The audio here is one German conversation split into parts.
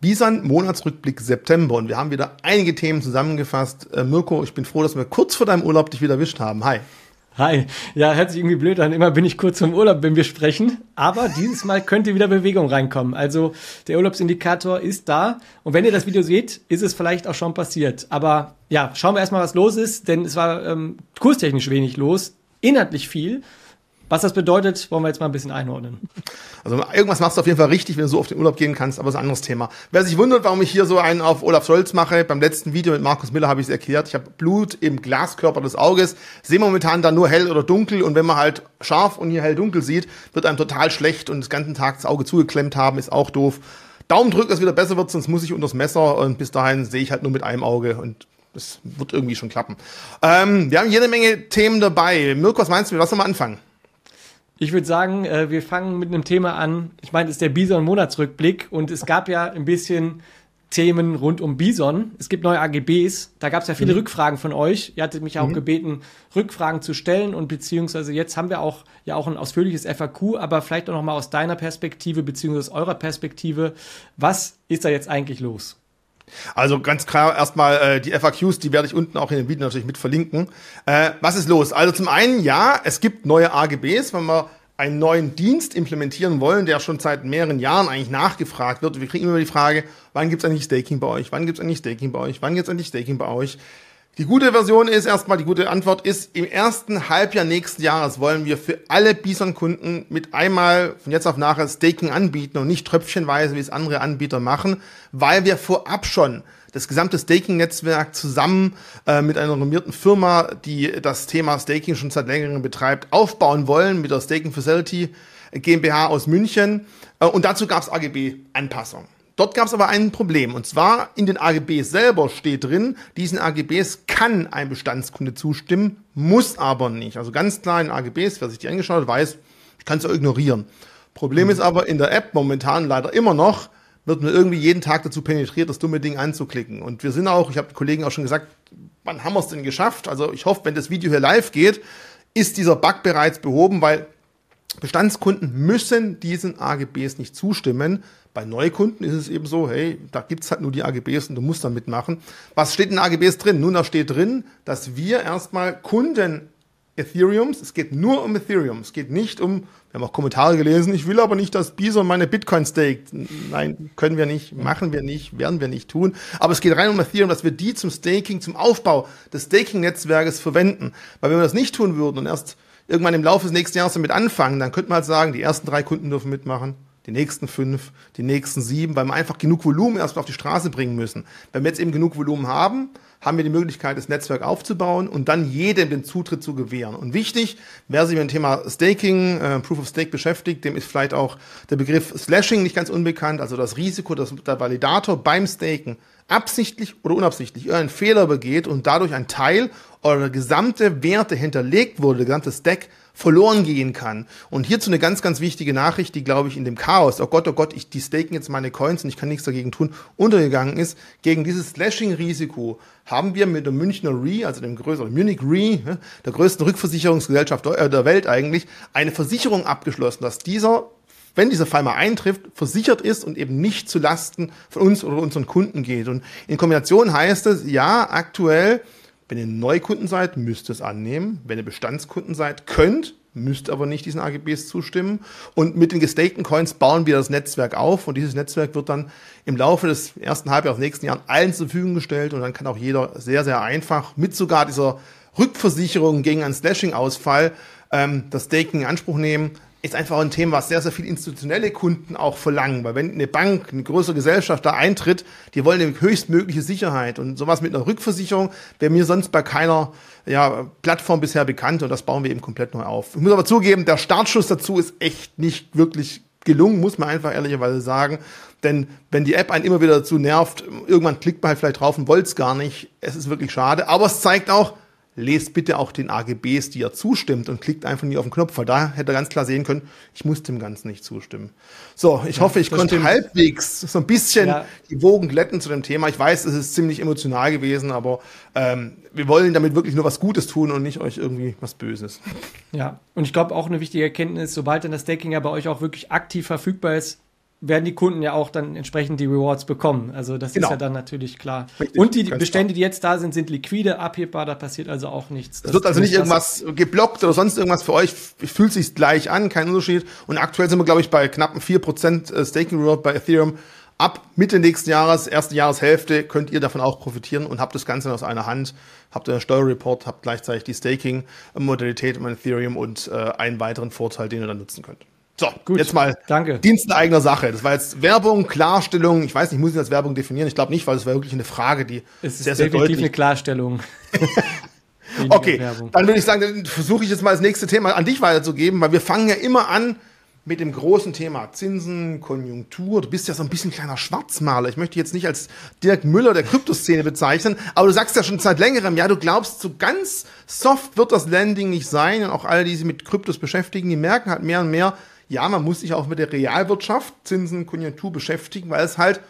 Bisan Monatsrückblick September und wir haben wieder einige Themen zusammengefasst. Äh, Mirko, ich bin froh, dass wir kurz vor deinem Urlaub dich wieder erwischt haben. Hi. Hi. Ja, hört sich irgendwie blöd an. Immer bin ich kurz vom Urlaub, wenn wir sprechen. Aber dieses Mal könnte wieder Bewegung reinkommen. Also der Urlaubsindikator ist da. Und wenn ihr das Video seht, ist es vielleicht auch schon passiert. Aber ja, schauen wir erstmal, was los ist. Denn es war ähm, kurstechnisch wenig los. Inhaltlich viel. Was das bedeutet, wollen wir jetzt mal ein bisschen einordnen. Also irgendwas machst du auf jeden Fall richtig, wenn du so auf den Urlaub gehen kannst, aber ist ein anderes Thema. Wer sich wundert, warum ich hier so einen auf Olaf Scholz mache, beim letzten Video mit Markus Miller habe ich es erklärt. Ich habe Blut im Glaskörper des Auges, sehe momentan da nur hell oder dunkel und wenn man halt scharf und hier hell dunkel sieht, wird einem total schlecht und das ganzen Tag das Auge zugeklemmt haben, ist auch doof. Daumen drücken, dass es wieder besser wird, sonst muss ich unters Messer und bis dahin sehe ich halt nur mit einem Auge und das wird irgendwie schon klappen. Ähm, wir haben jede Menge Themen dabei. Mirko, was meinst du, lass uns mal anfangen. Ich würde sagen, äh, wir fangen mit einem Thema an. Ich meine, es ist der Bison-Monatsrückblick und es gab ja ein bisschen Themen rund um Bison. Es gibt neue AGBs. Da gab es ja viele mhm. Rückfragen von euch. Ihr hattet mich auch mhm. gebeten, Rückfragen zu stellen und beziehungsweise jetzt haben wir auch ja auch ein ausführliches FAQ, aber vielleicht auch noch mal aus deiner Perspektive beziehungsweise eurer Perspektive. Was ist da jetzt eigentlich los? Also ganz klar erstmal äh, die FAQs, die werde ich unten auch in dem Video natürlich mit verlinken. Äh, was ist los? Also zum einen, ja, es gibt neue AGBs, wenn wir einen neuen Dienst implementieren wollen, der schon seit mehreren Jahren eigentlich nachgefragt wird. Wir kriegen immer die Frage, wann gibt es eigentlich Staking bei euch? Wann gibt es eigentlich Staking bei euch? Wann gibt es eigentlich Staking bei euch? Die gute Version ist erstmal, die gute Antwort ist, im ersten Halbjahr nächsten Jahres wollen wir für alle Bison-Kunden mit einmal von jetzt auf nachher Staking anbieten und nicht tröpfchenweise, wie es andere Anbieter machen, weil wir vorab schon das gesamte Staking-Netzwerk zusammen äh, mit einer renommierten Firma, die das Thema Staking schon seit längerem betreibt, aufbauen wollen mit der Staking Facility GmbH aus München. Äh, und dazu gab es AGB-Anpassungen. Dort gab es aber ein Problem. Und zwar in den AGBs selber steht drin, diesen AGBs kann ein Bestandskunde zustimmen, muss aber nicht. Also ganz klar in AGBs, wer sich die angeschaut hat, weiß, ich kann es ja ignorieren. Problem mhm. ist aber in der App momentan leider immer noch, wird mir irgendwie jeden Tag dazu penetriert, das dumme Ding anzuklicken. Und wir sind auch, ich habe den Kollegen auch schon gesagt, wann haben wir es denn geschafft? Also ich hoffe, wenn das Video hier live geht, ist dieser Bug bereits behoben, weil Bestandskunden müssen diesen AGBs nicht zustimmen. Bei Neukunden ist es eben so, hey, da gibt's halt nur die AGBs und du musst da mitmachen. Was steht in den AGBs drin? Nun, da steht drin, dass wir erstmal Kunden Ethereums, es geht nur um Ethereum, es geht nicht um, wir haben auch Kommentare gelesen, ich will aber nicht, dass Bison meine Bitcoin staked. Nein, können wir nicht, machen wir nicht, werden wir nicht tun. Aber es geht rein um Ethereum, dass wir die zum Staking, zum Aufbau des Staking-Netzwerkes verwenden. Weil wenn wir das nicht tun würden und erst irgendwann im Laufe des nächsten Jahres damit anfangen, dann könnte man halt sagen, die ersten drei Kunden dürfen mitmachen, die nächsten fünf, die nächsten sieben, weil wir einfach genug Volumen erstmal auf die Straße bringen müssen. Wenn wir jetzt eben genug Volumen haben, haben wir die Möglichkeit, das Netzwerk aufzubauen und dann jedem den Zutritt zu gewähren. Und wichtig, wer sich mit dem Thema Staking, äh, Proof of Stake beschäftigt, dem ist vielleicht auch der Begriff Slashing nicht ganz unbekannt, also das Risiko, dass der Validator beim Staken absichtlich oder unabsichtlich irgendeinen Fehler begeht und dadurch ein Teil oder gesamte Werte hinterlegt wurde, der gesamte Stack verloren gehen kann. Und hierzu eine ganz, ganz wichtige Nachricht, die, glaube ich, in dem Chaos, oh Gott, oh Gott, ich, die staken jetzt meine Coins und ich kann nichts dagegen tun, untergegangen ist. Gegen dieses Slashing-Risiko haben wir mit der Münchner Re, also dem größeren Munich Re, der größten Rückversicherungsgesellschaft der Welt eigentlich, eine Versicherung abgeschlossen, dass dieser wenn dieser Fall mal eintrifft, versichert ist und eben nicht zu Lasten von uns oder unseren Kunden geht. Und in Kombination heißt es, ja, aktuell wenn ihr Neukunden seid, müsst ihr es annehmen. Wenn ihr Bestandskunden seid, könnt, müsst aber nicht diesen AGBs zustimmen. Und mit den gestakten Coins bauen wir das Netzwerk auf und dieses Netzwerk wird dann im Laufe des ersten Halbjahres nächsten Jahren allen zur Verfügung gestellt und dann kann auch jeder sehr, sehr einfach mit sogar dieser Rückversicherung gegen einen Slashing-Ausfall ähm, das Staking in Anspruch nehmen, ist einfach ein Thema, was sehr, sehr viele institutionelle Kunden auch verlangen. Weil wenn eine Bank, eine größere Gesellschaft da eintritt, die wollen eine höchstmögliche Sicherheit. Und sowas mit einer Rückversicherung wäre mir sonst bei keiner ja, Plattform bisher bekannt. Und das bauen wir eben komplett neu auf. Ich muss aber zugeben, der Startschuss dazu ist echt nicht wirklich gelungen, muss man einfach ehrlicherweise sagen. Denn wenn die App einen immer wieder dazu nervt, irgendwann klickt man halt vielleicht drauf und wollte es gar nicht. Es ist wirklich schade. Aber es zeigt auch, lest bitte auch den AGBs, die er zustimmt und klickt einfach nie auf den Knopf, weil da hätte er ganz klar sehen können, ich muss dem Ganzen nicht zustimmen. So, ich ja, hoffe, ich konnte stimmt. halbwegs so ein bisschen ja. die Wogen glätten zu dem Thema. Ich weiß, es ist ziemlich emotional gewesen, aber ähm, wir wollen damit wirklich nur was Gutes tun und nicht euch irgendwie was Böses. Ja, und ich glaube auch eine wichtige Erkenntnis, sobald dann das Staking ja bei euch auch wirklich aktiv verfügbar ist, werden die Kunden ja auch dann entsprechend die Rewards bekommen. Also das genau. ist ja dann natürlich klar. Richtig, und die Bestände, die jetzt da sind, sind liquide, abhebbar, da passiert also auch nichts. Es wird also nicht irgendwas geblockt oder sonst irgendwas für euch, fühlt sich gleich an, kein Unterschied. Und aktuell sind wir, glaube ich, bei knappen 4% äh, Staking Reward bei Ethereum. Ab Mitte nächsten Jahres, erste Jahreshälfte, könnt ihr davon auch profitieren und habt das Ganze aus einer Hand. Habt einen Steuerreport, habt gleichzeitig die Staking-Modalität im Ethereum und äh, einen weiteren Vorteil, den ihr dann nutzen könnt. So, Gut, jetzt mal danke. Dienst in eigener Sache. Das war jetzt Werbung, Klarstellung. Ich weiß nicht, muss ich das Werbung definieren? Ich glaube nicht, weil es war wirklich eine Frage, die es ist sehr, sehr deutlich. eine Klarstellung. okay, dann würde ich sagen, dann versuche ich jetzt mal das nächste Thema an dich weiterzugeben, weil wir fangen ja immer an mit dem großen Thema Zinsen, Konjunktur. Du bist ja so ein bisschen kleiner Schwarzmaler. Ich möchte jetzt nicht als Dirk Müller der Kryptoszene bezeichnen, aber du sagst ja schon seit längerem, ja, du glaubst, so ganz soft wird das Landing nicht sein. Und auch alle, die sich mit Kryptos beschäftigen, die merken halt mehr und mehr, ja, man muss sich auch mit der Realwirtschaft, Zinsen, Konjunktur beschäftigen, weil es halt,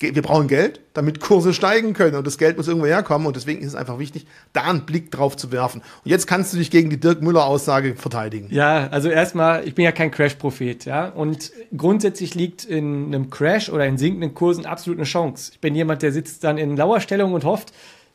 wir brauchen Geld, damit Kurse steigen können und das Geld muss irgendwo herkommen und deswegen ist es einfach wichtig, da einen Blick drauf zu werfen. Und jetzt kannst du dich gegen die Dirk Müller Aussage verteidigen. Ja, also erstmal, ich bin ja kein Crash-Prophet, ja, und grundsätzlich liegt in einem Crash oder in sinkenden Kursen absolut eine Chance. Ich bin jemand, der sitzt dann in Lauerstellung und hofft,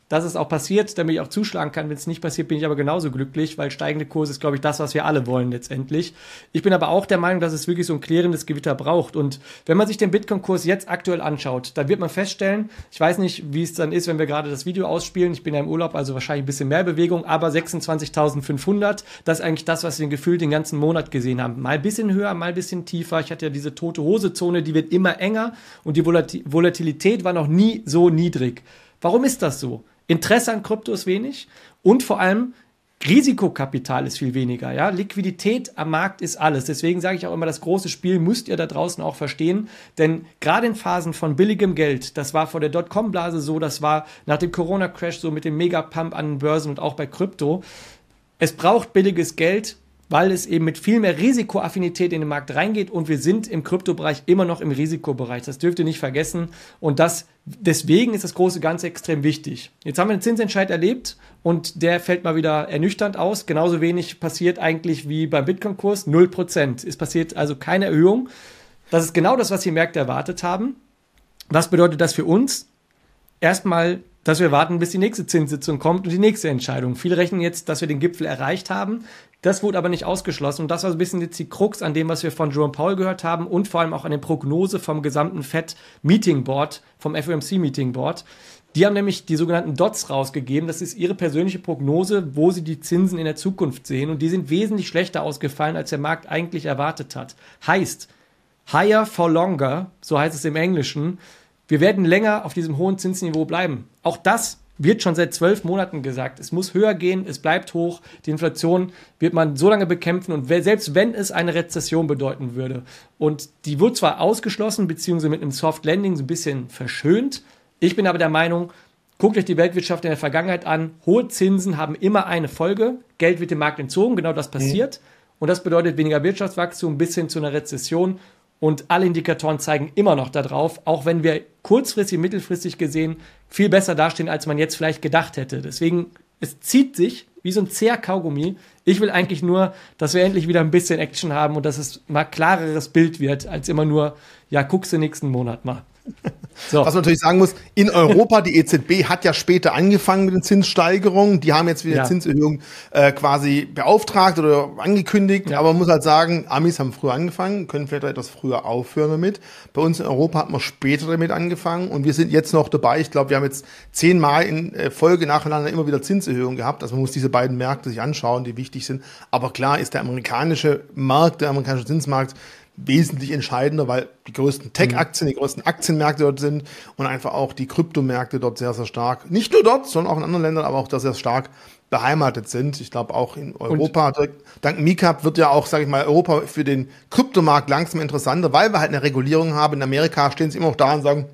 dass es auch passiert, damit ich auch zuschlagen kann. Wenn es nicht passiert, bin ich aber genauso glücklich, weil steigende Kurse ist, glaube ich, das, was wir alle wollen letztendlich. Ich bin aber auch der Meinung, dass es wirklich so ein klärendes Gewitter braucht. Und wenn man sich den Bitcoin-Kurs jetzt aktuell anschaut, dann wird man feststellen, ich weiß nicht, wie es dann ist, wenn wir gerade das Video ausspielen. Ich bin ja im Urlaub, also wahrscheinlich ein bisschen mehr Bewegung, aber 26.500, das ist eigentlich das, was wir gefühlt den ganzen Monat gesehen haben. Mal ein bisschen höher, mal ein bisschen tiefer. Ich hatte ja diese tote Hose-Zone, die wird immer enger und die Volatilität war noch nie so niedrig. Warum ist das so? Interesse an Krypto ist wenig und vor allem Risikokapital ist viel weniger, ja. Liquidität am Markt ist alles. Deswegen sage ich auch immer, das große Spiel müsst ihr da draußen auch verstehen. Denn gerade in Phasen von billigem Geld, das war vor der Dotcom-Blase so, das war nach dem Corona-Crash so mit dem Megapump an den Börsen und auch bei Krypto. Es braucht billiges Geld, weil es eben mit viel mehr Risikoaffinität in den Markt reingeht und wir sind im Kryptobereich immer noch im Risikobereich. Das dürft ihr nicht vergessen und das deswegen ist das große Ganze extrem wichtig. Jetzt haben wir einen Zinsentscheid erlebt und der fällt mal wieder ernüchternd aus. Genauso wenig passiert eigentlich wie beim Bitcoin-Kurs. 0%. Es passiert also keine Erhöhung. Das ist genau das, was die Märkte erwartet haben. Was bedeutet das für uns? Erstmal dass wir warten, bis die nächste Zinssitzung kommt und die nächste Entscheidung. Viele rechnen jetzt, dass wir den Gipfel erreicht haben. Das wurde aber nicht ausgeschlossen. Und das war so ein bisschen jetzt die Krux an dem, was wir von Jerome Paul gehört haben und vor allem auch an der Prognose vom gesamten FED Meeting Board, vom FOMC Meeting Board. Die haben nämlich die sogenannten Dots rausgegeben. Das ist ihre persönliche Prognose, wo sie die Zinsen in der Zukunft sehen. Und die sind wesentlich schlechter ausgefallen, als der Markt eigentlich erwartet hat. Heißt, higher for longer, so heißt es im Englischen. Wir werden länger auf diesem hohen Zinsniveau bleiben. Auch das wird schon seit zwölf Monaten gesagt. Es muss höher gehen, es bleibt hoch. Die Inflation wird man so lange bekämpfen und selbst wenn es eine Rezession bedeuten würde und die wird zwar ausgeschlossen beziehungsweise mit einem Soft Landing so ein bisschen verschönt. Ich bin aber der Meinung, guckt euch die Weltwirtschaft in der Vergangenheit an. Hohe Zinsen haben immer eine Folge. Geld wird dem Markt entzogen, genau das passiert. Mhm. Und das bedeutet weniger Wirtschaftswachstum bis hin zu einer Rezession. Und alle Indikatoren zeigen immer noch darauf, auch wenn wir kurzfristig, mittelfristig gesehen viel besser dastehen, als man jetzt vielleicht gedacht hätte. Deswegen, es zieht sich wie so ein zäher Kaugummi. Ich will eigentlich nur, dass wir endlich wieder ein bisschen Action haben und dass es mal klareres Bild wird, als immer nur, ja, guckst du nächsten Monat mal. So. Was man natürlich sagen muss, in Europa, die EZB hat ja später angefangen mit den Zinssteigerungen. Die haben jetzt wieder ja. Zinserhöhung äh, quasi beauftragt oder angekündigt. Ja. Aber man muss halt sagen, Amis haben früher angefangen, können vielleicht etwas früher aufhören damit. Bei uns in Europa hat man später damit angefangen und wir sind jetzt noch dabei. Ich glaube, wir haben jetzt zehnmal in äh, Folge nacheinander immer wieder Zinserhöhungen gehabt. Also man muss diese beiden Märkte sich anschauen, die wichtig sind. Aber klar ist der amerikanische Markt, der amerikanische Zinsmarkt wesentlich entscheidender, weil die größten Tech-Aktien, die größten Aktienmärkte dort sind und einfach auch die Kryptomärkte dort sehr, sehr stark, nicht nur dort, sondern auch in anderen Ländern, aber auch da sehr stark beheimatet sind. Ich glaube auch in Europa, und dank MICAP wird ja auch, sage ich mal, Europa für den Kryptomarkt langsam interessanter, weil wir halt eine Regulierung haben. In Amerika stehen sie immer noch da und sagen,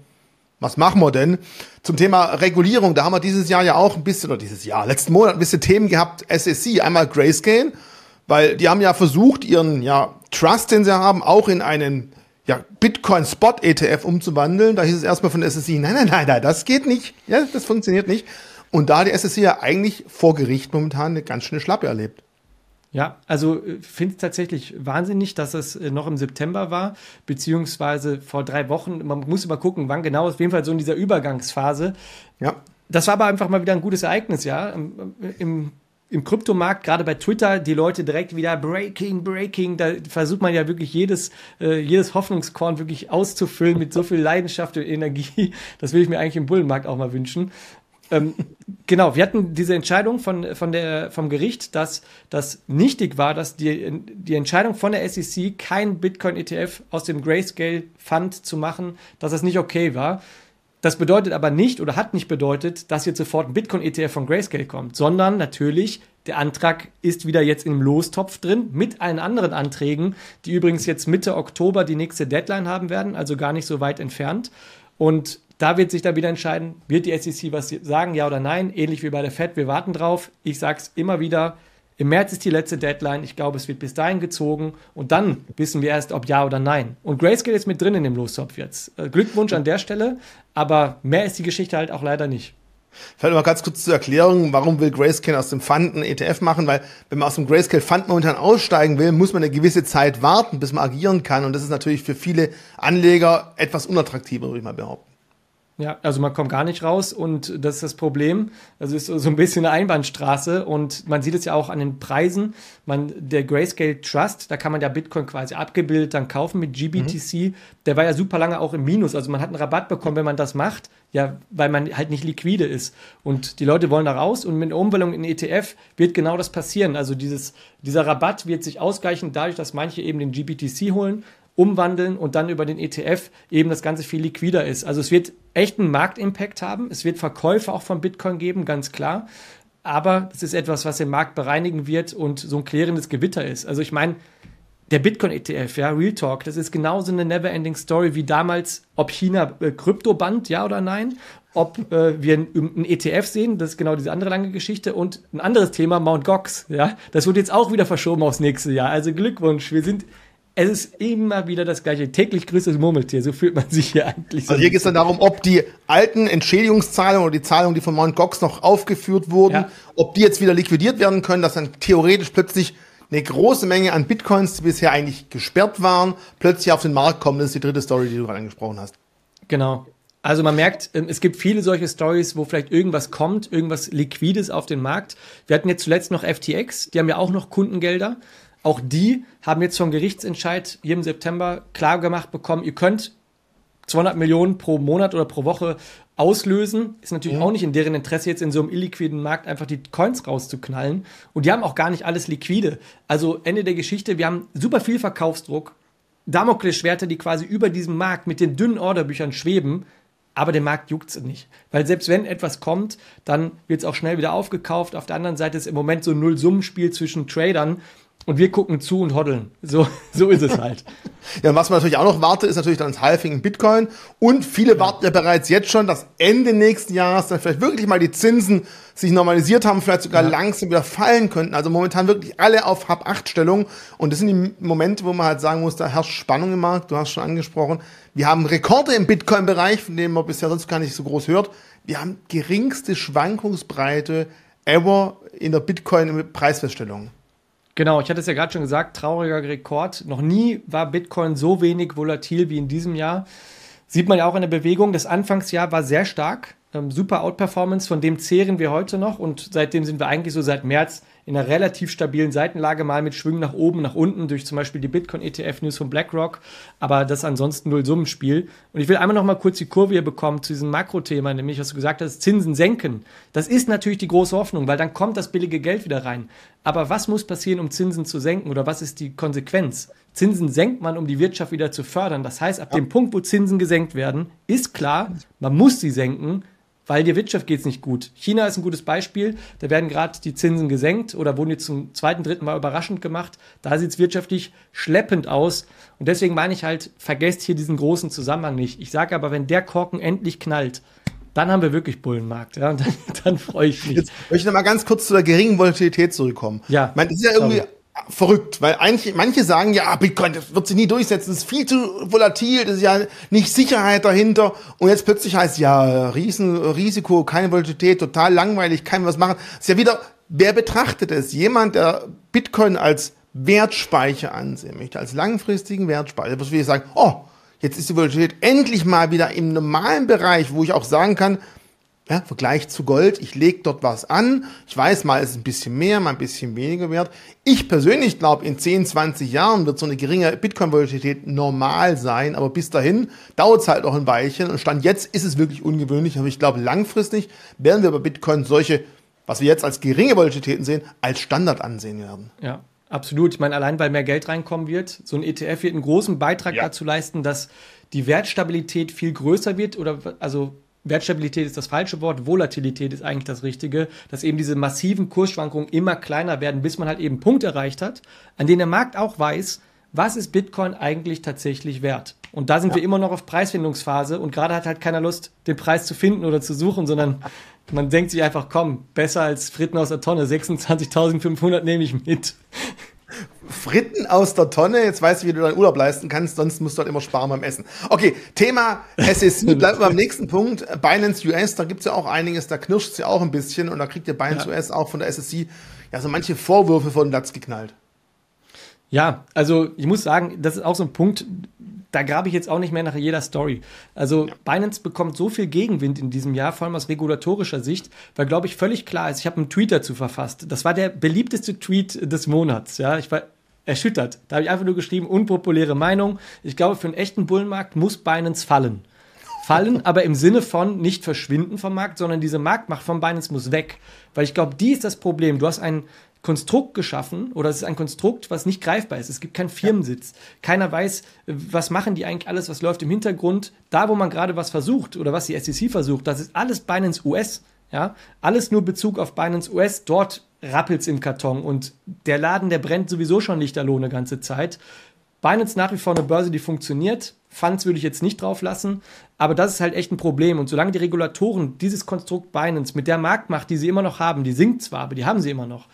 was machen wir denn? Zum Thema Regulierung, da haben wir dieses Jahr ja auch ein bisschen, oder dieses Jahr, letzten Monat ein bisschen Themen gehabt, SEC, einmal Grayscale, weil die haben ja versucht, ihren ja, Trust, den sie haben, auch in einen ja, Bitcoin Spot ETF umzuwandeln. Da hieß es erstmal von der SSI, nein, nein, nein, nein, das geht nicht. Ja, das funktioniert nicht. Und da die SSI ja eigentlich vor Gericht momentan eine ganz schöne Schlappe erlebt. Ja, also äh, finde es tatsächlich wahnsinnig, dass es äh, noch im September war, beziehungsweise vor drei Wochen. Man muss immer gucken, wann genau, auf jeden Fall so in dieser Übergangsphase. Ja. Das war aber einfach mal wieder ein gutes Ereignis, ja. Im, im, im Kryptomarkt, gerade bei Twitter, die Leute direkt wieder Breaking, Breaking, da versucht man ja wirklich jedes, äh, jedes Hoffnungskorn wirklich auszufüllen mit so viel Leidenschaft und Energie. Das will ich mir eigentlich im Bullenmarkt auch mal wünschen. Ähm, genau, wir hatten diese Entscheidung von, von der, vom Gericht, dass das nichtig war, dass die, die Entscheidung von der SEC, kein Bitcoin-ETF aus dem Grayscale-Fund zu machen, dass das nicht okay war. Das bedeutet aber nicht oder hat nicht bedeutet, dass jetzt sofort ein Bitcoin-ETF von Grayscale kommt, sondern natürlich, der Antrag ist wieder jetzt im Lostopf drin mit allen anderen Anträgen, die übrigens jetzt Mitte Oktober die nächste Deadline haben werden, also gar nicht so weit entfernt. Und da wird sich dann wieder entscheiden, wird die SEC was sagen, ja oder nein, ähnlich wie bei der Fed, wir warten drauf. Ich sage es immer wieder, im März ist die letzte Deadline. Ich glaube, es wird bis dahin gezogen und dann wissen wir erst, ob ja oder nein. Und Grayscale ist mit drin in dem Lostopf jetzt. Äh, Glückwunsch an der Stelle, aber mehr ist die Geschichte halt auch leider nicht. Vielleicht mal ganz kurz zur Erklärung, warum will Grayscale aus dem Fund einen ETF machen? Weil wenn man aus dem Grayscale Fund momentan aussteigen will, muss man eine gewisse Zeit warten, bis man agieren kann. Und das ist natürlich für viele Anleger etwas unattraktiver, würde ich mal behaupten. Ja, also man kommt gar nicht raus und das ist das Problem. Also ist so ein bisschen eine Einbahnstraße und man sieht es ja auch an den Preisen. Man, der Grayscale Trust, da kann man ja Bitcoin quasi abgebildet dann kaufen mit GBTC. Mhm. Der war ja super lange auch im Minus. Also man hat einen Rabatt bekommen, wenn man das macht, ja, weil man halt nicht liquide ist. Und die Leute wollen da raus und mit der Umwandlung in ETF wird genau das passieren. Also dieses, dieser Rabatt wird sich ausgleichen dadurch, dass manche eben den GBTC holen umwandeln und dann über den ETF eben das Ganze viel liquider ist. Also es wird echt einen Marktimpact haben. Es wird Verkäufe auch von Bitcoin geben, ganz klar. Aber es ist etwas, was den Markt bereinigen wird und so ein klärendes Gewitter ist. Also ich meine, der Bitcoin-ETF, ja, Real Talk, das ist genauso eine never-ending Story wie damals, ob China äh, Krypto band, ja oder nein, ob äh, wir einen ETF sehen, das ist genau diese andere lange Geschichte und ein anderes Thema, Mount Gox, ja, das wird jetzt auch wieder verschoben aufs nächste Jahr. Also Glückwunsch, wir sind es ist immer wieder das gleiche. Täglich grüßtes Murmeltier. So fühlt man sich hier eigentlich. So also hier geht es dann darum, ob die alten Entschädigungszahlungen oder die Zahlungen, die von Mount Gox noch aufgeführt wurden, ja. ob die jetzt wieder liquidiert werden können, dass dann theoretisch plötzlich eine große Menge an Bitcoins, die bisher eigentlich gesperrt waren, plötzlich auf den Markt kommen. Das ist die dritte Story, die du gerade angesprochen hast. Genau. Also man merkt, ähm, es gibt viele solche Stories, wo vielleicht irgendwas kommt, irgendwas Liquides auf den Markt. Wir hatten jetzt zuletzt noch FTX, die haben ja auch noch Kundengelder. Auch die haben jetzt vom Gerichtsentscheid hier im September klar gemacht bekommen, ihr könnt 200 Millionen pro Monat oder pro Woche auslösen. Ist natürlich ja. auch nicht in deren Interesse, jetzt in so einem illiquiden Markt einfach die Coins rauszuknallen. Und die haben auch gar nicht alles liquide. Also Ende der Geschichte, wir haben super viel Verkaufsdruck. Damoklesschwerter, die quasi über diesem Markt mit den dünnen Orderbüchern schweben, aber der Markt juckt es nicht. Weil selbst wenn etwas kommt, dann wird es auch schnell wieder aufgekauft. Auf der anderen Seite ist im Moment so ein Nullsummenspiel zwischen Tradern, und wir gucken zu und hoddeln. So, so ist es halt. ja, und was man natürlich auch noch wartet, ist natürlich dann das Halving in Bitcoin. Und viele warten ja bereits jetzt schon, dass Ende nächsten Jahres dann vielleicht wirklich mal die Zinsen sich normalisiert haben, vielleicht sogar ja. langsam wieder fallen könnten. Also momentan wirklich alle auf Hab-8-Stellung. Und das sind die Momente, wo man halt sagen muss, da herrscht Spannung im Markt. Du hast schon angesprochen. Wir haben Rekorde im Bitcoin-Bereich, von dem man bisher sonst gar nicht so groß hört. Wir haben geringste Schwankungsbreite ever in der Bitcoin-Preisfeststellung. Genau, ich hatte es ja gerade schon gesagt, trauriger Rekord. Noch nie war Bitcoin so wenig volatil wie in diesem Jahr. Sieht man ja auch in der Bewegung. Das Anfangsjahr war sehr stark. Ähm, super Outperformance, von dem zehren wir heute noch. Und seitdem sind wir eigentlich so seit März in einer relativ stabilen Seitenlage, mal mit Schwüngen nach oben, nach unten, durch zum Beispiel die Bitcoin-ETF-News von BlackRock, aber das ansonsten Null-Summenspiel. Und ich will einmal noch mal kurz die Kurve hier bekommen zu diesem Makrothema, nämlich was du gesagt hast, Zinsen senken. Das ist natürlich die große Hoffnung, weil dann kommt das billige Geld wieder rein. Aber was muss passieren, um Zinsen zu senken oder was ist die Konsequenz? Zinsen senkt man, um die Wirtschaft wieder zu fördern. Das heißt, ab ja. dem Punkt, wo Zinsen gesenkt werden, ist klar, man muss sie senken, weil der Wirtschaft geht es nicht gut. China ist ein gutes Beispiel. Da werden gerade die Zinsen gesenkt oder wurden jetzt zum zweiten, dritten Mal überraschend gemacht. Da sieht es wirtschaftlich schleppend aus. Und deswegen meine ich halt, vergesst hier diesen großen Zusammenhang nicht. Ich sage aber, wenn der Korken endlich knallt, dann haben wir wirklich Bullenmarkt. Ja, und dann, dann freue ich mich. Jetzt möchte ich noch mal ganz kurz zu der geringen Volatilität zurückkommen. Ja. Ich meine, das ist ja irgendwie Sorry verrückt, weil eigentlich, manche sagen ja, Bitcoin, das wird sich nie durchsetzen, das ist viel zu volatil, das ist ja nicht Sicherheit dahinter. Und jetzt plötzlich heißt ja, Riesen, Risiko, keine Volatilität, total langweilig, kann was machen. Das ist ja wieder wer betrachtet es? Jemand, der Bitcoin als Wertspeicher ansehen möchte, als langfristigen Wertspeicher, was wir sagen, oh, jetzt ist die Volatilität endlich mal wieder im normalen Bereich, wo ich auch sagen kann, ja, Vergleich zu Gold, ich lege dort was an, ich weiß, mal ist es ein bisschen mehr, mal ein bisschen weniger wert. Ich persönlich glaube, in 10, 20 Jahren wird so eine geringe Bitcoin-Volatilität normal sein, aber bis dahin dauert es halt noch ein Weilchen und Stand jetzt ist es wirklich ungewöhnlich, aber ich glaube, langfristig werden wir bei Bitcoin solche, was wir jetzt als geringe Volatilitäten sehen, als Standard ansehen werden. Ja, absolut. Ich meine, allein weil mehr Geld reinkommen wird, so ein ETF wird einen großen Beitrag ja. dazu leisten, dass die Wertstabilität viel größer wird oder also Wertstabilität ist das falsche Wort, Volatilität ist eigentlich das Richtige, dass eben diese massiven Kursschwankungen immer kleiner werden, bis man halt eben einen Punkt erreicht hat, an dem der Markt auch weiß, was ist Bitcoin eigentlich tatsächlich wert. Und da sind ja. wir immer noch auf Preisfindungsphase und gerade hat halt keiner Lust, den Preis zu finden oder zu suchen, sondern man denkt sich einfach, komm, besser als Fritten aus der Tonne, 26.500 nehme ich mit. Fritten aus der Tonne. Jetzt weißt du, wie du deinen Urlaub leisten kannst, sonst musst du halt immer sparen beim Essen. Okay, Thema SSI. Bleiben wir beim nächsten Punkt. Binance US, da gibt's ja auch einiges, da knirscht es ja auch ein bisschen und da kriegt der Binance ja. US auch von der SSI ja so manche Vorwürfe vor den Platz geknallt. Ja, also ich muss sagen, das ist auch so ein Punkt, da grabe ich jetzt auch nicht mehr nach jeder Story. Also ja. Binance bekommt so viel Gegenwind in diesem Jahr, vor allem aus regulatorischer Sicht, weil, glaube ich, völlig klar ist, ich habe einen Tweet dazu verfasst. Das war der beliebteste Tweet des Monats. Ja, ich war erschüttert. Da habe ich einfach nur geschrieben, unpopuläre Meinung. Ich glaube, für einen echten Bullenmarkt muss Binance fallen. Fallen, aber im Sinne von nicht verschwinden vom Markt, sondern diese Marktmacht von Binance muss weg. Weil ich glaube, die ist das Problem. Du hast einen Konstrukt geschaffen oder es ist ein Konstrukt, was nicht greifbar ist. Es gibt keinen Firmensitz. Keiner weiß, was machen die eigentlich alles, was läuft im Hintergrund. Da, wo man gerade was versucht oder was die SEC versucht, das ist alles Binance US. Ja, alles nur Bezug auf Binance US. Dort rappelt's im Karton und der Laden, der brennt sowieso schon lichterloh eine ganze Zeit. Binance nach wie vor eine Börse, die funktioniert. Funds würde ich jetzt nicht drauf lassen, aber das ist halt echt ein Problem. Und solange die Regulatoren dieses Konstrukt Binance mit der Marktmacht, die sie immer noch haben, die sinkt zwar, aber die haben sie immer noch,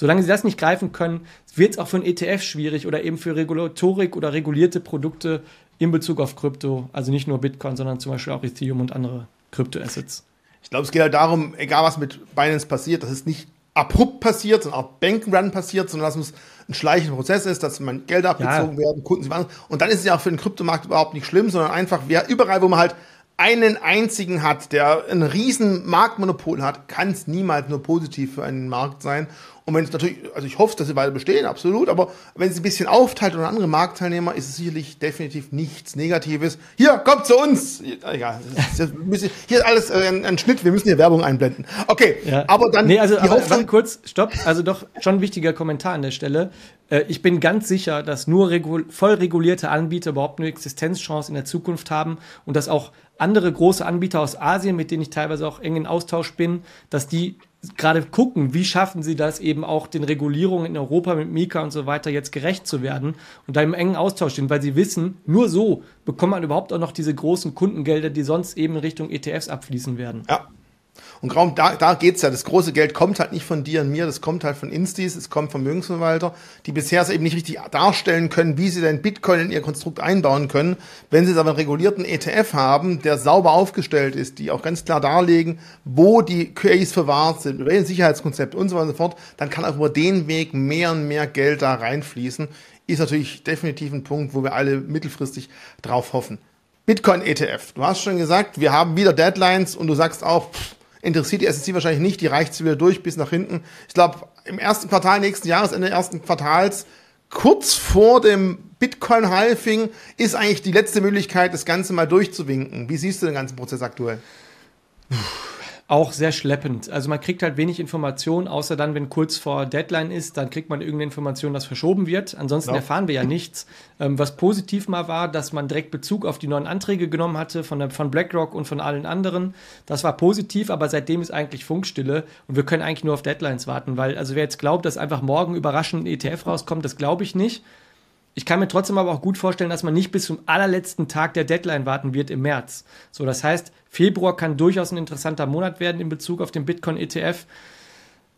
Solange sie das nicht greifen können, wird es auch für ein ETF schwierig oder eben für Regulatorik oder regulierte Produkte in Bezug auf Krypto, also nicht nur Bitcoin, sondern zum Beispiel auch Ethereum und andere Kryptoassets. Ich glaube, es geht halt darum, egal was mit Binance passiert, dass es nicht abrupt passiert, sondern auch Bankrun passiert, sondern dass es ein schleichender Prozess ist, dass man Geld abgezogen ja. werden, Kunden sie Und dann ist es ja auch für den Kryptomarkt überhaupt nicht schlimm, sondern einfach, wer überall, wo man halt einen einzigen hat, der ein riesen Marktmonopol hat, kann es niemals nur positiv für einen Markt sein. Und wenn es natürlich, also ich hoffe, dass sie weiter bestehen, absolut, aber wenn sie ein bisschen aufteilt oder andere Marktteilnehmer, ist es sicherlich definitiv nichts Negatives. Hier, kommt zu uns! Egal, hier ist alles äh, ein, ein, Schnitt, wir müssen hier Werbung einblenden. Okay, ja. aber dann. Nee, also, die aber, warte kurz, stopp, also doch schon ein wichtiger Kommentar an der Stelle. Äh, ich bin ganz sicher, dass nur regul voll regulierte Anbieter überhaupt eine Existenzchance in der Zukunft haben und dass auch andere große Anbieter aus Asien, mit denen ich teilweise auch eng in Austausch bin, dass die gerade gucken, wie schaffen sie das eben auch den Regulierungen in Europa mit Mika und so weiter jetzt gerecht zu werden und da im engen Austausch sind, weil sie wissen, nur so bekommt man überhaupt auch noch diese großen Kundengelder, die sonst eben in Richtung ETFs abfließen werden. Ja, und kaum da, da geht's ja. Das große Geld kommt halt nicht von dir und mir, das kommt halt von Instis, es kommt von Vermögensverwalter, die bisher es eben nicht richtig darstellen können, wie sie denn Bitcoin in ihr Konstrukt einbauen können. Wenn sie es aber einen regulierten ETF haben, der sauber aufgestellt ist, die auch ganz klar darlegen, wo die QAs verwahrt sind, welches Sicherheitskonzept und so weiter und so fort, dann kann auch über den Weg mehr und mehr Geld da reinfließen. Ist natürlich definitiv ein Punkt, wo wir alle mittelfristig drauf hoffen. Bitcoin ETF. Du hast schon gesagt, wir haben wieder Deadlines und du sagst auch, pff, interessiert die SEC wahrscheinlich nicht, die reicht sie wieder durch bis nach hinten. Ich glaube, im ersten Quartal nächsten Jahres, Ende ersten Quartals, kurz vor dem Bitcoin-Halving, ist eigentlich die letzte Möglichkeit, das Ganze mal durchzuwinken. Wie siehst du den ganzen Prozess aktuell? Auch sehr schleppend. Also man kriegt halt wenig Informationen, außer dann, wenn kurz vor Deadline ist, dann kriegt man irgendeine Information, dass verschoben wird. Ansonsten ja. erfahren wir ja nichts. Ähm, was positiv mal war, dass man direkt Bezug auf die neuen Anträge genommen hatte von, der, von BlackRock und von allen anderen. Das war positiv, aber seitdem ist eigentlich Funkstille und wir können eigentlich nur auf Deadlines warten, weil also wer jetzt glaubt, dass einfach morgen überraschend ein ETF rauskommt, das glaube ich nicht. Ich kann mir trotzdem aber auch gut vorstellen, dass man nicht bis zum allerletzten Tag der Deadline warten wird im März. So, das heißt, Februar kann durchaus ein interessanter Monat werden in Bezug auf den Bitcoin-ETF.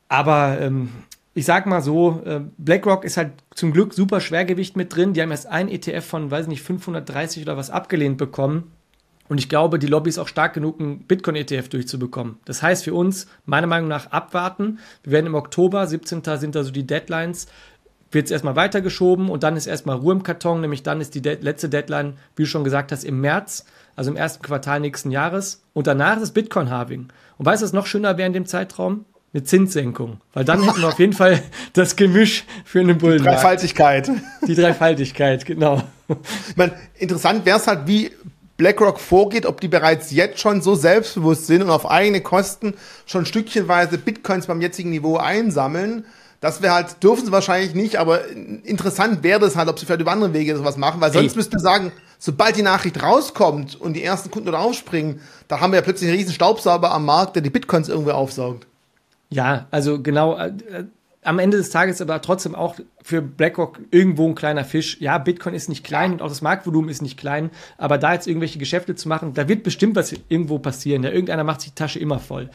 Aber ähm, ich sag mal so, äh, BlackRock ist halt zum Glück super Schwergewicht mit drin. Die haben erst ein ETF von, weiß nicht, 530 oder was abgelehnt bekommen. Und ich glaube, die Lobby ist auch stark genug, einen Bitcoin-ETF durchzubekommen. Das heißt für uns, meiner Meinung nach, abwarten. Wir werden im Oktober, 17. sind da so die Deadlines, wird es erstmal weitergeschoben und dann ist erstmal Ruhe im Karton, nämlich dann ist die de letzte Deadline, wie du schon gesagt hast, im März, also im ersten Quartal nächsten Jahres. Und danach ist Bitcoin-Halving. Und weißt du, was noch schöner wäre in dem Zeitraum? Eine Zinssenkung. Weil dann hätten wir auf jeden Fall das Gemisch für einen Bullen. Die Dreifaltigkeit. Die Dreifaltigkeit, genau. Ich meine, interessant wäre es halt, wie BlackRock vorgeht, ob die bereits jetzt schon so selbstbewusst sind und auf eigene Kosten schon stückchenweise Bitcoins beim jetzigen Niveau einsammeln das wäre halt, dürfen sie wahrscheinlich nicht, aber interessant wäre das halt, ob sie vielleicht über andere Wege sowas machen, weil sonst müssten wir sagen, sobald die Nachricht rauskommt und die ersten Kunden da aufspringen, da haben wir ja plötzlich einen riesen Staubsauger am Markt, der die Bitcoins irgendwie aufsaugt. Ja, also genau, äh, äh, am Ende des Tages aber trotzdem auch für BlackRock irgendwo ein kleiner Fisch. Ja, Bitcoin ist nicht klein und auch das Marktvolumen ist nicht klein, aber da jetzt irgendwelche Geschäfte zu machen, da wird bestimmt was irgendwo passieren. Ja, irgendeiner macht sich die Tasche immer voll.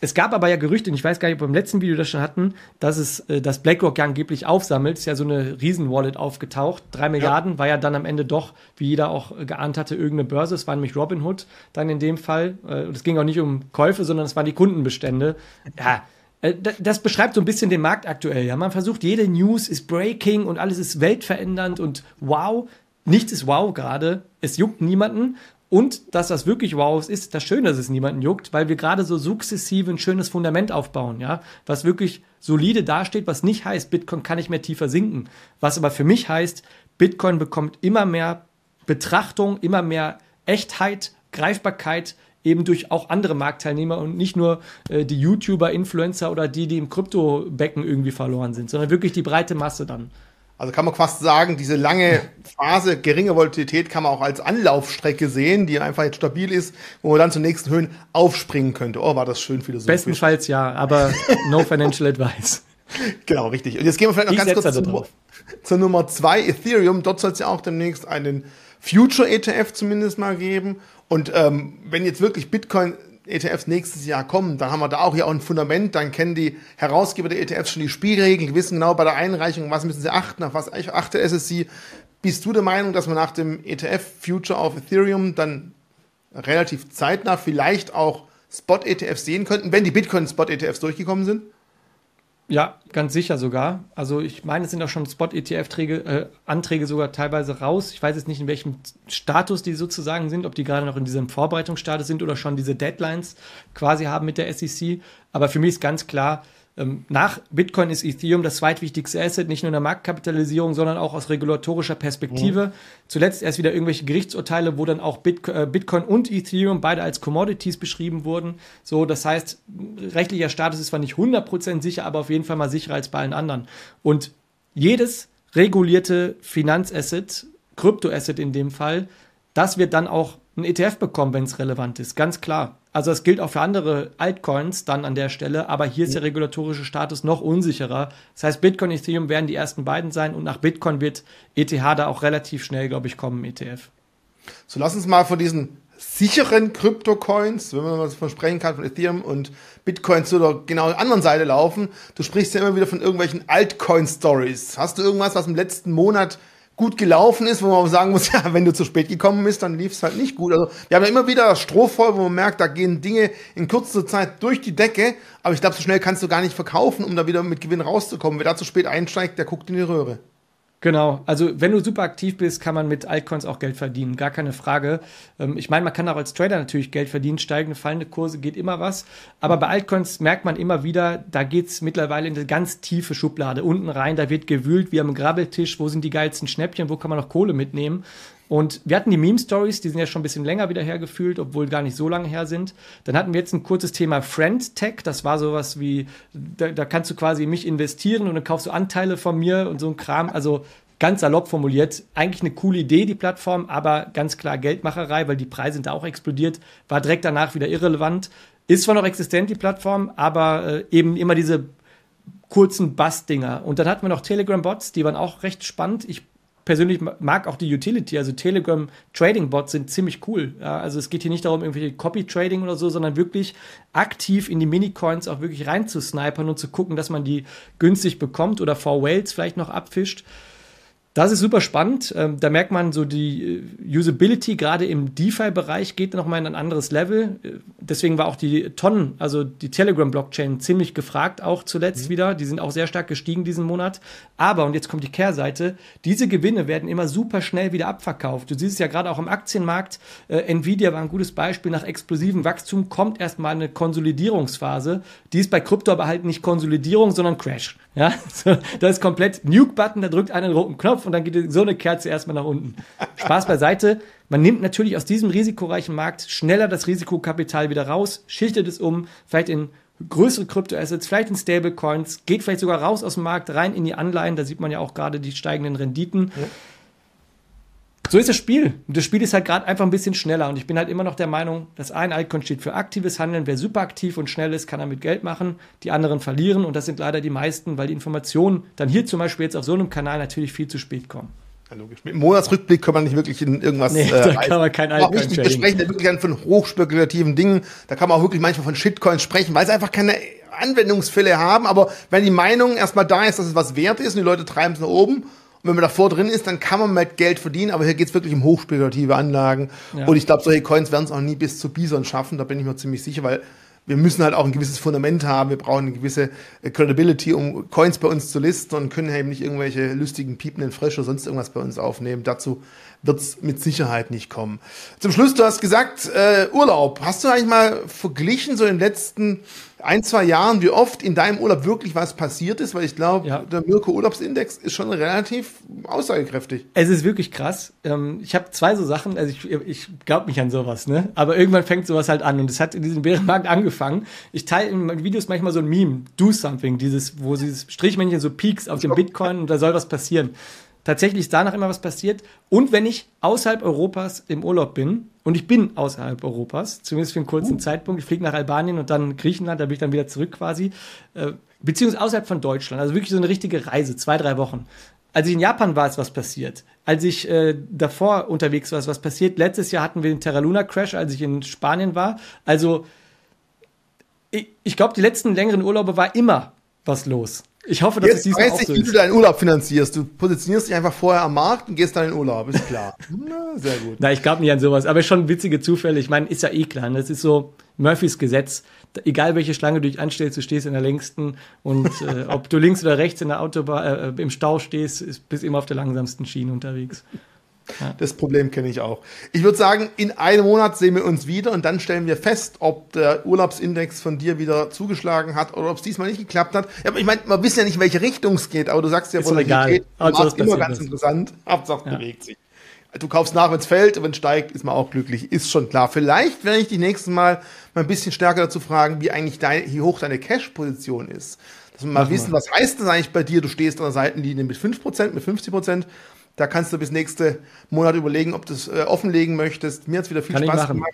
Es gab aber ja Gerüchte, und ich weiß gar nicht, ob wir im letzten Video das schon hatten, dass es, äh, dass BlackRock ja angeblich aufsammelt. Ist ja so eine Riesen-Wallet aufgetaucht. Drei Milliarden war ja dann am Ende doch, wie jeder auch geahnt hatte, irgendeine Börse. Es war nämlich Robinhood dann in dem Fall. Äh, und es ging auch nicht um Käufe, sondern es waren die Kundenbestände. Ja. Äh, das beschreibt so ein bisschen den Markt aktuell. Ja, man versucht, jede News ist breaking und alles ist weltverändernd und wow. Nichts ist wow gerade. Es juckt niemanden. Und dass das wirklich wow ist, ist das Schöne, dass es niemanden juckt, weil wir gerade so sukzessive ein schönes Fundament aufbauen, ja, was wirklich solide dasteht, was nicht heißt, Bitcoin kann nicht mehr tiefer sinken. Was aber für mich heißt, Bitcoin bekommt immer mehr Betrachtung, immer mehr Echtheit, Greifbarkeit, eben durch auch andere Marktteilnehmer und nicht nur äh, die YouTuber, Influencer oder die, die im Kryptobecken irgendwie verloren sind, sondern wirklich die breite Masse dann. Also kann man fast sagen, diese lange Phase geringe Volatilität kann man auch als Anlaufstrecke sehen, die einfach jetzt stabil ist, wo man dann zu nächsten Höhen aufspringen könnte. Oh, war das schön philosophisch. Bestenfalls ja, aber no financial advice. Genau, richtig. Und jetzt gehen wir vielleicht noch ich ganz kurz zu, zur Nummer zwei, Ethereum. Dort soll es ja auch demnächst einen Future ETF zumindest mal geben. Und ähm, wenn jetzt wirklich Bitcoin ETFs nächstes Jahr kommen, dann haben wir da auch ja auch ein Fundament, dann kennen die Herausgeber der ETFs schon die Spielregeln, wissen genau bei der Einreichung, was müssen sie achten, auf was achtet SSC. Bist du der Meinung, dass wir nach dem ETF Future of Ethereum dann relativ zeitnah vielleicht auch Spot-ETFs sehen könnten, wenn die Bitcoin-Spot-ETFs durchgekommen sind? Ja, ganz sicher sogar. Also ich meine, es sind auch schon Spot-ETF-Anträge äh, sogar teilweise raus. Ich weiß jetzt nicht, in welchem Status die sozusagen sind, ob die gerade noch in diesem Vorbereitungsstatus sind oder schon diese Deadlines quasi haben mit der SEC. Aber für mich ist ganz klar, nach Bitcoin ist Ethereum das zweitwichtigste Asset, nicht nur in der Marktkapitalisierung, sondern auch aus regulatorischer Perspektive. Mhm. Zuletzt erst wieder irgendwelche Gerichtsurteile, wo dann auch äh, Bitcoin und Ethereum beide als Commodities beschrieben wurden. So, das heißt, rechtlicher Status ist zwar nicht 100% sicher, aber auf jeden Fall mal sicherer als bei allen anderen. Und jedes regulierte Finanzasset, Kryptoasset in dem Fall, das wird dann auch ein ETF bekommen, wenn es relevant ist. Ganz klar. Also es gilt auch für andere Altcoins dann an der Stelle, aber hier ist der regulatorische Status noch unsicherer. Das heißt, Bitcoin und Ethereum werden die ersten beiden sein und nach Bitcoin wird ETH da auch relativ schnell, glaube ich, kommen, ETF. So lass uns mal von diesen sicheren Kryptocoins, wenn man mal davon sprechen kann, von Ethereum und Bitcoin zu der genau anderen Seite laufen. Du sprichst ja immer wieder von irgendwelchen Altcoin-Stories. Hast du irgendwas, was im letzten Monat gut gelaufen ist, wo man sagen muss, ja, wenn du zu spät gekommen bist, dann lief es halt nicht gut. Also wir haben ja immer wieder das wo man merkt, da gehen Dinge in kürzester Zeit durch die Decke, aber ich glaube, so schnell kannst du gar nicht verkaufen, um da wieder mit Gewinn rauszukommen. Wer da zu spät einsteigt, der guckt in die Röhre. Genau, also wenn du super aktiv bist, kann man mit Altcoins auch Geld verdienen, gar keine Frage. Ähm, ich meine, man kann auch als Trader natürlich Geld verdienen, steigende, fallende Kurse geht immer was. Aber bei Altcoins merkt man immer wieder, da geht's mittlerweile in eine ganz tiefe Schublade unten rein, da wird gewühlt wie am Grabbeltisch, wo sind die geilsten Schnäppchen, wo kann man noch Kohle mitnehmen. Und wir hatten die Meme-Stories, die sind ja schon ein bisschen länger wieder hergefühlt, obwohl gar nicht so lange her sind. Dann hatten wir jetzt ein kurzes Thema Friend Tech. Das war sowas wie, da, da kannst du quasi in mich investieren und dann kaufst du Anteile von mir und so ein Kram. Also ganz salopp formuliert, eigentlich eine coole Idee, die Plattform, aber ganz klar Geldmacherei, weil die Preise sind da auch explodiert, war direkt danach wieder irrelevant. Ist zwar noch existent, die Plattform, aber äh, eben immer diese kurzen Bass-Dinger. Und dann hatten wir noch Telegram-Bots, die waren auch recht spannend. Ich persönlich mag auch die Utility, also Telegram Trading Bots sind ziemlich cool. Ja, also es geht hier nicht darum, irgendwie Copy Trading oder so, sondern wirklich aktiv in die Minicoins auch wirklich reinzusnipern und zu gucken, dass man die günstig bekommt oder vor Whales vielleicht noch abfischt. Das ist super spannend. Ähm, da merkt man so die äh, Usability gerade im DeFi-Bereich geht nochmal in ein anderes Level. Äh, deswegen war auch die Tonnen, also die Telegram-Blockchain ziemlich gefragt auch zuletzt mhm. wieder. Die sind auch sehr stark gestiegen diesen Monat. Aber, und jetzt kommt die Kehrseite, diese Gewinne werden immer super schnell wieder abverkauft. Du siehst es ja gerade auch im Aktienmarkt. Äh, Nvidia war ein gutes Beispiel. Nach explosivem Wachstum kommt erstmal eine Konsolidierungsphase. Die ist bei Krypto aber halt nicht Konsolidierung, sondern Crash. Ja, das ist komplett Nuke-Button, da drückt einer einen roten Knopf und dann geht so eine Kerze erstmal nach unten. Spaß beiseite. Man nimmt natürlich aus diesem risikoreichen Markt schneller das Risikokapital wieder raus, schichtet es um, vielleicht in größere Kryptoassets, vielleicht in Stablecoins, geht vielleicht sogar raus aus dem Markt, rein in die Anleihen. Da sieht man ja auch gerade die steigenden Renditen. Ja. So ist das Spiel. Und das Spiel ist halt gerade einfach ein bisschen schneller. Und ich bin halt immer noch der Meinung, dass ein Icon steht für aktives Handeln. Wer super aktiv und schnell ist, kann damit Geld machen. Die anderen verlieren. Und das sind leider die meisten, weil die Informationen dann hier zum Beispiel jetzt auf so einem Kanal natürlich viel zu spät kommen. Ja, logisch. Mit dem Monatsrückblick kann man nicht wirklich in irgendwas. Nee, äh, da kann man kein Icon nicht Wir sprechen wirklich von hochspekulativen Dingen. Da kann man auch wirklich manchmal von Shitcoins sprechen, weil sie einfach keine Anwendungsfälle haben. Aber wenn die Meinung erstmal da ist, dass es was wert ist und die Leute treiben es nach oben, und wenn man davor drin ist, dann kann man mit Geld verdienen, aber hier geht es wirklich um hochspekulative Anlagen. Ja. Und ich glaube, solche Coins werden es auch nie bis zu Bison schaffen, da bin ich mir ziemlich sicher, weil wir müssen halt auch ein gewisses Fundament haben, wir brauchen eine gewisse äh, Credibility, um Coins bei uns zu listen und können eben nicht irgendwelche lustigen piependen Frösche oder sonst irgendwas bei uns aufnehmen. Dazu wird es mit Sicherheit nicht kommen. Zum Schluss, du hast gesagt, äh, Urlaub. Hast du eigentlich mal verglichen, so in den letzten ein, zwei Jahren, wie oft in deinem Urlaub wirklich was passiert ist? Weil ich glaube, ja. der Mirko Urlaubsindex ist schon relativ aussagekräftig. Es ist wirklich krass. Ähm, ich habe zwei so Sachen, also ich, ich glaube nicht an sowas, ne? Aber irgendwann fängt sowas halt an und es hat in diesem Bärenmarkt angefangen. Ich teile in meinen Videos manchmal so ein Meme, do something, dieses, wo dieses Strichmännchen so peaks auf dem Bitcoin und da soll was passieren. Tatsächlich ist danach immer was passiert. Und wenn ich außerhalb Europas im Urlaub bin, und ich bin außerhalb Europas, zumindest für einen kurzen uh. Zeitpunkt, ich fliege nach Albanien und dann Griechenland, da bin ich dann wieder zurück quasi, äh, beziehungsweise außerhalb von Deutschland, also wirklich so eine richtige Reise, zwei, drei Wochen. Als ich in Japan war, ist was passiert. Als ich äh, davor unterwegs war, ist was passiert. Letztes Jahr hatten wir den Terra Luna Crash, als ich in Spanien war. Also ich, ich glaube, die letzten längeren Urlaube war immer was los. Ich hoffe, dass Jetzt es diesmal weiß ich, wie du deinen Urlaub finanzierst. Du positionierst dich einfach vorher am Markt und gehst dann in den Urlaub, ist klar. Na, sehr gut. Na, ich glaube nicht an sowas, aber schon witzige Zufälle. Ich meine, ist ja eh klar. Das ne? ist so Murphys Gesetz. Egal welche Schlange du dich anstellst, du stehst in der längsten und äh, ob du links oder rechts in der Autobahn äh, im Stau stehst, ist, bist immer auf der langsamsten Schiene unterwegs. Das Problem kenne ich auch. Ich würde sagen, in einem Monat sehen wir uns wieder und dann stellen wir fest, ob der Urlaubsindex von dir wieder zugeschlagen hat oder ob es diesmal nicht geklappt hat. Ja, ich meine, wir wissen ja nicht, in welche Richtung es geht, aber du sagst ja, Volatilität ist immer ganz ist. interessant. Hauptsache ja. bewegt sich. Du kaufst nach, wenn es fällt, wenn es steigt, ist man auch glücklich, ist schon klar. Vielleicht werde ich dich nächstes Mal mal ein bisschen stärker dazu fragen, wie eigentlich dein, wie hoch deine Cash-Position ist. Dass wir mal Mach wissen, mal. was heißt das eigentlich bei dir? Du stehst an der Seitenlinie mit 5%, mit 50%. Da kannst du bis nächste Monat überlegen, ob du es äh, offenlegen möchtest. Mir hat es wieder viel Kann Spaß gemacht.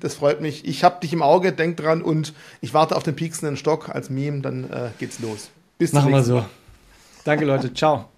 Das freut mich. Ich habe dich im Auge, denk dran und ich warte auf den pieksenden Stock als Meme, dann äh, geht's los. Bis Machen wir so. Danke, Leute. Ciao.